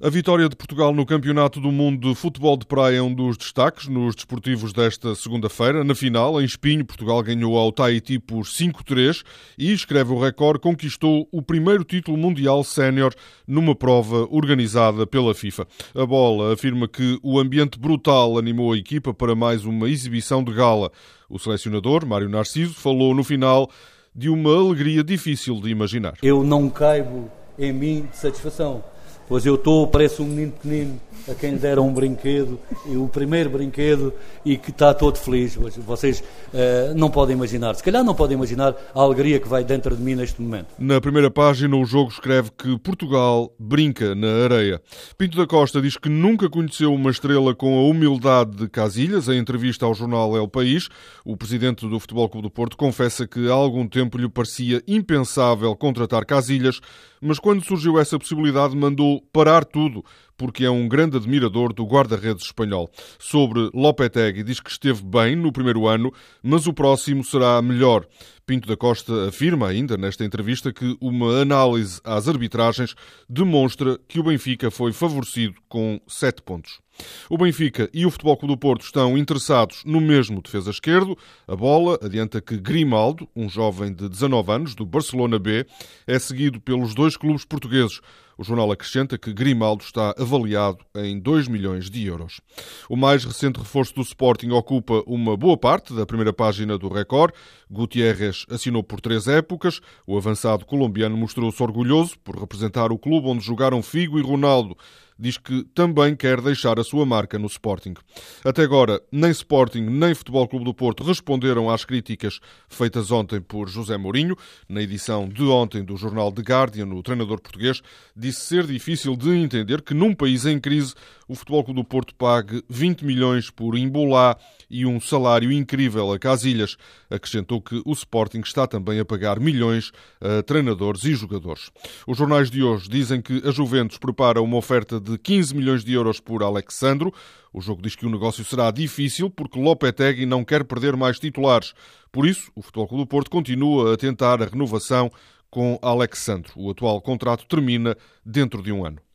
A vitória de Portugal no Campeonato do Mundo de Futebol de Praia é um dos destaques nos desportivos desta segunda-feira. Na final, em Espinho, Portugal ganhou ao Tahiti por 5-3 e, escreve o recorde, conquistou o primeiro título mundial sénior numa prova organizada pela FIFA. A bola afirma que o ambiente brutal animou a equipa para mais uma exibição de gala. O selecionador, Mário Narciso, falou no final de uma alegria difícil de imaginar. Eu não caibo em mim de satisfação Pois eu estou, parece um menino pequenino a quem deram um brinquedo, o primeiro brinquedo, e que está todo feliz. Vocês uh, não podem imaginar, se calhar não podem imaginar a alegria que vai dentro de mim neste momento. Na primeira página, o jogo escreve que Portugal brinca na areia. Pinto da Costa diz que nunca conheceu uma estrela com a humildade de Casilhas. Em entrevista ao jornal El País, o presidente do Futebol Clube do Porto confessa que há algum tempo lhe parecia impensável contratar Casilhas, mas quando surgiu essa possibilidade mandou parar tudo, porque é um grande admirador do guarda-redes espanhol. Sobre Lopetegui, diz que esteve bem no primeiro ano, mas o próximo será melhor. Pinto da Costa afirma ainda nesta entrevista que uma análise às arbitragens demonstra que o Benfica foi favorecido com sete pontos. O Benfica e o Futebol Clube do Porto estão interessados no mesmo defesa esquerdo. A bola adianta que Grimaldo, um jovem de 19 anos do Barcelona B, é seguido pelos dois clubes portugueses. O jornal acrescenta que Grimaldo está avaliado em 2 milhões de euros. O mais recente reforço do Sporting ocupa uma boa parte da primeira página do Record. Gutierrez assinou por três épocas. O avançado colombiano mostrou-se orgulhoso por representar o clube onde jogaram Figo e Ronaldo diz que também quer deixar a sua marca no Sporting. Até agora, nem Sporting nem Futebol Clube do Porto responderam às críticas feitas ontem por José Mourinho. Na edição de ontem do jornal The Guardian, o treinador português disse ser difícil de entender que num país em crise o Futebol Clube do Porto pague 20 milhões por Imbolá e um salário incrível a Casilhas. Acrescentou que o Sporting está também a pagar milhões a treinadores e jogadores. Os jornais de hoje dizem que a Juventus prepara uma oferta de 15 milhões de euros por Alexandro. O jogo diz que o negócio será difícil porque Lopetegui não quer perder mais titulares. Por isso, o Futebol Clube do Porto continua a tentar a renovação com Alexandro. O atual contrato termina dentro de um ano.